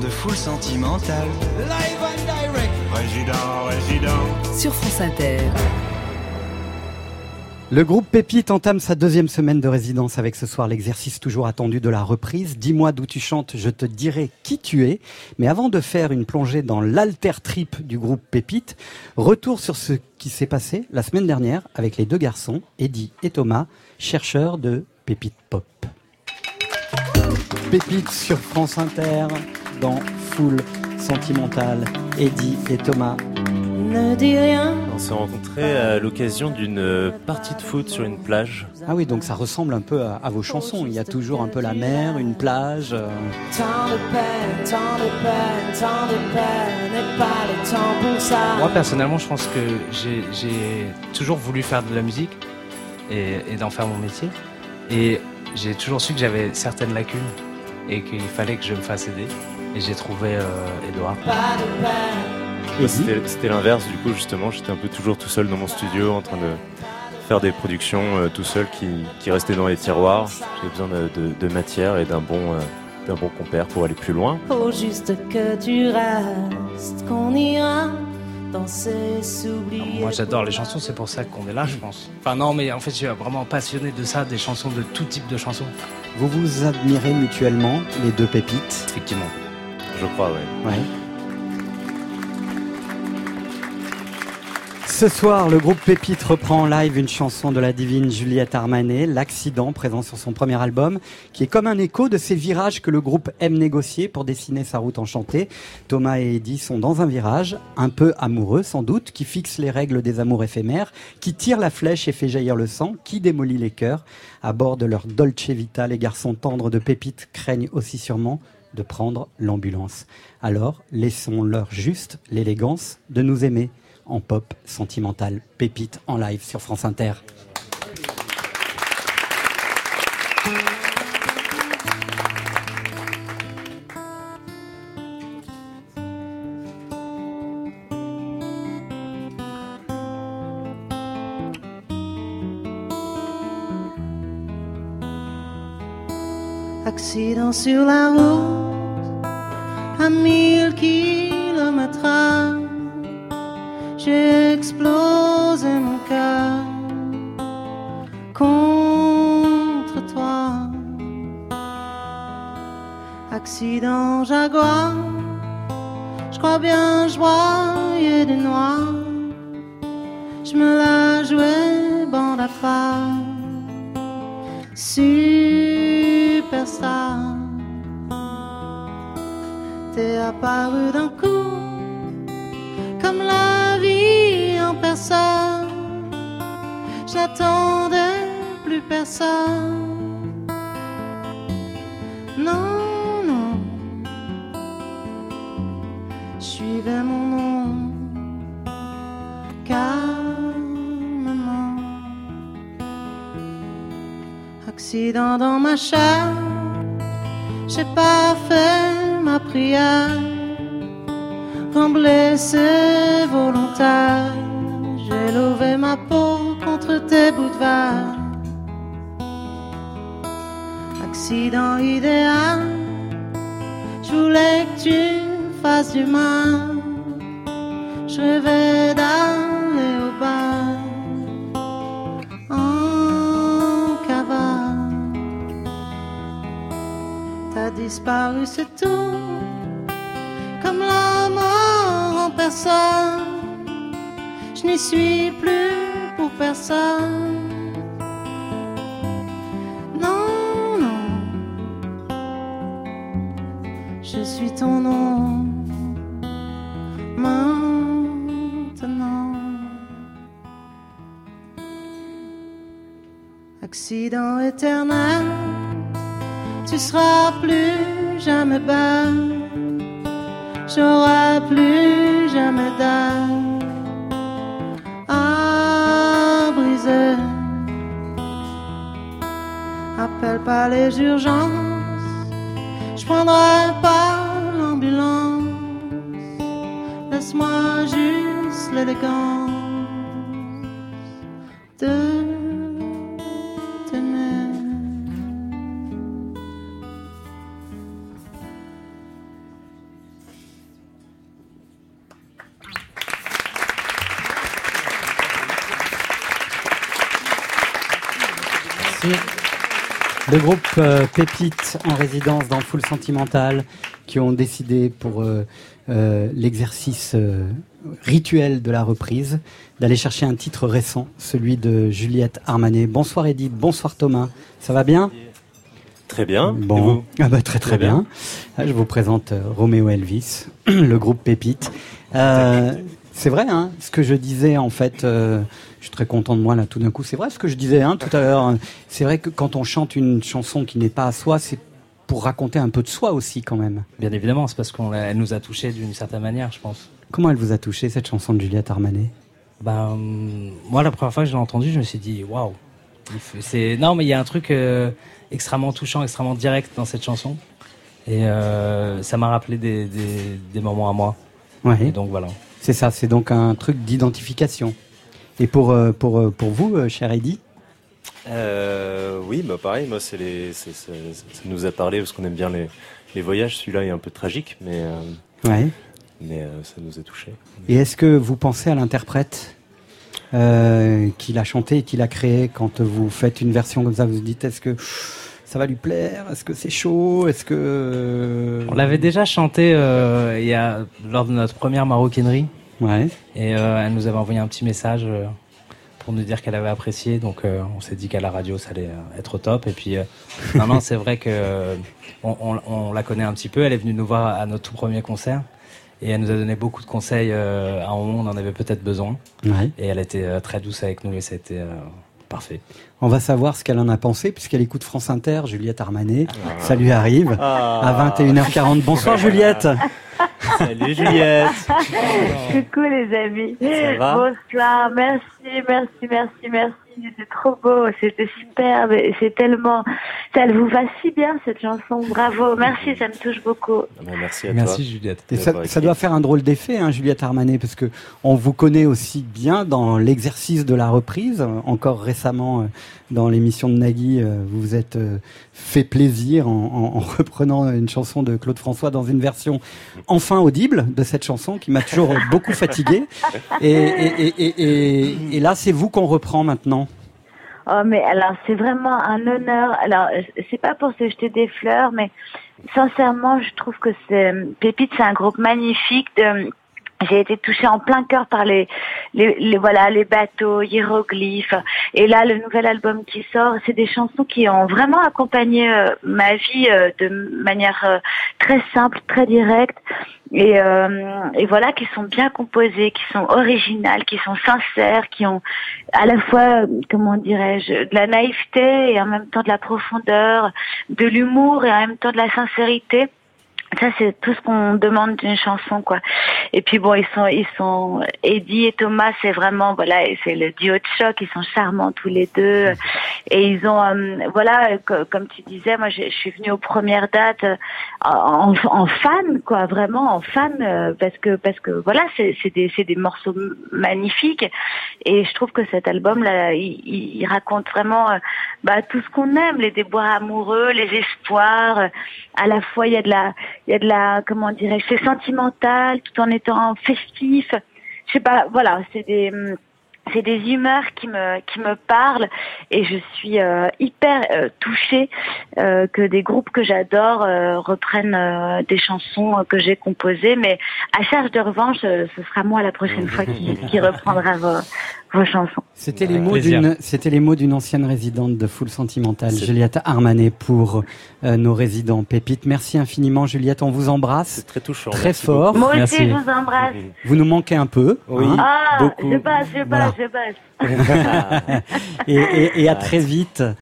de foule sentimentale. Live and direct. Résident, résident. Sur France Inter. Le groupe Pépite entame sa deuxième semaine de résidence avec ce soir l'exercice toujours attendu de la reprise. Dis-moi d'où tu chantes, je te dirai qui tu es. Mais avant de faire une plongée dans l'alter trip du groupe Pépite, retour sur ce qui s'est passé la semaine dernière avec les deux garçons, Eddie et Thomas, chercheurs de Pépite Pop. Pépite sur France Inter, dans Foule Sentimentale, Eddie et Thomas. Ne dis rien. On s'est rencontrés à l'occasion d'une partie de foot sur une plage. Ah oui, donc ça ressemble un peu à, à vos chansons. Il y a toujours un peu la mer, une plage. euh, Tant de peine, tant de peine, tant de peine, et pas le temps pour ça. Moi personnellement, je pense que j'ai j'ai toujours voulu faire de la musique et, et d'en faire mon métier. Et j'ai toujours su que j'avais certaines lacunes et qu'il fallait que je me fasse aider. Et j'ai trouvé euh, Edouard. C'était l'inverse, du coup, justement, j'étais un peu toujours tout seul dans mon studio en train de faire des productions euh, tout seul qui, qui restaient dans les tiroirs. J'ai besoin de, de- de matière et d'un bon, euh, d'un bon compère pour aller plus loin. Faut juste que tu restes, qu'on ira danser, s'oublier. Moi j'adore les chansons, c'est pour ça qu'on est là, je pense. Enfin non, mais en fait je suis vraiment passionné de ça, des chansons, de tout type de chansons. Vous vous admirez mutuellement, les deux pépites? Effectivement. Je crois. Ouais. Ce soir, le groupe Pépite reprend en live une chanson de la divine Juliette Armanet, L'accident, présent sur son premier album, qui est comme un écho de ces virages que le groupe aime négocier pour dessiner sa route enchantée. Thomas et Eddie sont dans un virage, un peu amoureux sans doute, qui fixe les règles des amours éphémères, qui tire la flèche et fait jaillir le sang, qui démolit les cœurs. À bord de leur Dolce Vita, les garçons tendres de Pépite craignent aussi sûrement de prendre l'ambulance. Alors, laissons-leur juste l'élégance de nous aimer en pop sentimental. Pépite en live sur France Inter. Accident sur la route, à mille kilomètres. J'ai explosé mon cœur contre toi. Accident jaguar, je crois bien je voyais des noirs. Je me la jouais bande à part superstar. Apparu d'un coup, comme la vie en personne. J'attendais plus personne. Non, non, je suivais mon nom calmement accident dans ma chair. J'ai pas fait prière. Quand blessé volontaire, j'ai levé ma peau contre tes bouts de. Accident idéal, je voulais que tu fasses du mal. Je rêvais d'aller au bar en cavale. T'as disparu, c'est tout, personne. Je n'y suis plus pour personne. Non, non, je suis ton nom maintenant. Accident éternel, tu seras plus jamais belle, j'aurai plus jamais d'air à briser. Appelle pas les urgences, je prendrai pas l'ambulance. Laisse-moi juste l'élégance de Le groupe euh, Pépite en résidence dans Full Sentimental qui ont décidé pour euh, euh, l'exercice euh, rituel de la reprise d'aller chercher un titre récent, celui de Juliette Armanet. Bonsoir Edith, bonsoir Thomas, ça va bien? Très bien. Et Bon, vous? Ah bah, très très, Très bien. bien. Ah, Je vous présente Roméo Elvis, le groupe Pépite. C'est vrai, hein, ce que je disais en fait. euh, je suis très content de moi là tout d'un coup. C'est vrai ce que je disais hein, tout à l'heure. C'est vrai que quand on chante une chanson qui n'est pas à soi, c'est pour raconter un peu de soi aussi quand même. Bien évidemment, c'est parce qu'elle nous a touchés d'une certaine manière, je pense. Comment elle vous a touché cette chanson de Juliette Armanet? Ben, hum, moi, la première fois que je l'ai entendue, je me suis dit, waouh. C'est non, mais il y a un truc euh, extrêmement touchant, extrêmement direct dans cette chanson, et euh, ça m'a rappelé des, des, des moments à moi. Ouais. Et donc voilà. C'est ça, c'est donc un truc d'identification. Et pour euh, pour euh, pour vous, euh, cher Eddy Euh, oui, bah pareil, moi, c'est les, c'est- ça nous a parlé parce qu'on aime bien les, les voyages. Celui-là est un peu tragique, mais, euh, Ouais. mais ça nous a touchés. Et est-ce que vous pensez à l'interprète qui l'a chanté et qui l'a créé quand vous faites une version comme ça Vous vous dites est-ce que ça va lui plaire? Est-ce que c'est chaud? Est-ce que On l'avait déjà chanté euh, il y a, lors de notre première maroquinerie, Ouais. et euh, elle nous avait envoyé un petit message euh, pour nous dire qu'elle avait apprécié. Donc euh, on s'est dit qu'à la radio, ça allait euh, être au top. Et puis, euh, non, non, c'est vrai que euh, on, on- on la connaît un petit peu. Elle est venue nous voir à notre tout premier concert. Et elle nous a donné beaucoup de conseils euh, à un moment on en avait peut-être besoin. Ouais. Et elle était euh, très douce avec nous et c'était euh, parfait. On va savoir ce qu'elle en a pensé puisqu'elle écoute France Inter. Juliette Armanet, ça lui arrive à 21h40. Bonsoir Juliette. Salut Juliette. Coucou les amis. Ça va? Bonsoir, merci, merci, merci, merci. C'est trop beau, c'était superbe. et C'est tellement, ça elle vous va si bien cette chanson. Bravo, merci, ça me touche beaucoup. Ah bah, merci à Merci toi. Juliette. Et ça, doit faire un drôle d'effet, hein, Juliette Armanet, parce que on vous connaît aussi bien dans l'exercice de la reprise. Encore récemment, euh, dans l'émission de Nagui, euh, vous vous êtes euh, fait plaisir en, en- en reprenant une chanson de Claude François dans une version enfin audible de cette chanson qui m'a toujours beaucoup fatigué. Et, et, et, et, et- et là, c'est vous qu'on reprend maintenant. Oh mais alors c'est vraiment un honneur. Alors c'est pas pour se jeter des fleurs, mais sincèrement je trouve que c'est Pépite c'est un groupe magnifique. De, j'ai été touchée en plein cœur par les, les, les- voilà les bateaux, hiéroglyphes. Et là le nouvel album qui sort, c'est des chansons qui ont vraiment accompagné euh, ma vie euh, de manière euh, très simple, très directe. Et, euh, et voilà, qui sont bien composées, qui sont originales, qui sont sincères, qui ont à la fois, euh, comment dirais-je, de la naïveté et en même temps de la profondeur, de l'humour et en même temps de la sincérité. Ça, c'est tout ce qu'on demande d'une chanson, quoi. Et puis bon, ils sont, ils sont, Eddie et Thomas, c'est vraiment, voilà, c'est le duo de choc. Ils sont charmants tous les deux. Et ils ont, euh, voilà, co- comme tu disais, moi, je, suis venue aux premières dates euh, en, fan, quoi, vraiment en fan, euh, parce que, parce que, voilà, c'est des, des morceaux magnifiques. Et je trouve que cet album-là, il, il- raconte vraiment, bah, tout ce qu'on aime, les déboires amoureux, les espoirs. À la fois, il y a de la, il y a de la, comment dirais-je, c'est sentimental, tout en étant festif. Je sais pas, voilà, c'est des, c'est des humeurs qui me, qui me parlent et je suis euh, hyper euh, touchée euh, que des groupes que j'adore reprennent des chansons que j'ai composées. Mais à charge de revanche, ce sera moi la prochaine fois qui, qui reprendra vos, vos chansons. C'était les mots d'une, c'était les mots d'une ancienne résidente de Full Sentimental, Juliette Armanet, pour euh, nos résidents Pépites. Merci infiniment, Juliette. On vous embrasse très touchant. très merci fort. Moi aussi, Merci. je vous embrasse. Vous nous manquez un peu. Oui. hein. Ah, Beaucoup. je passe, je passe, Voilà. je passe. et, et- et à très vite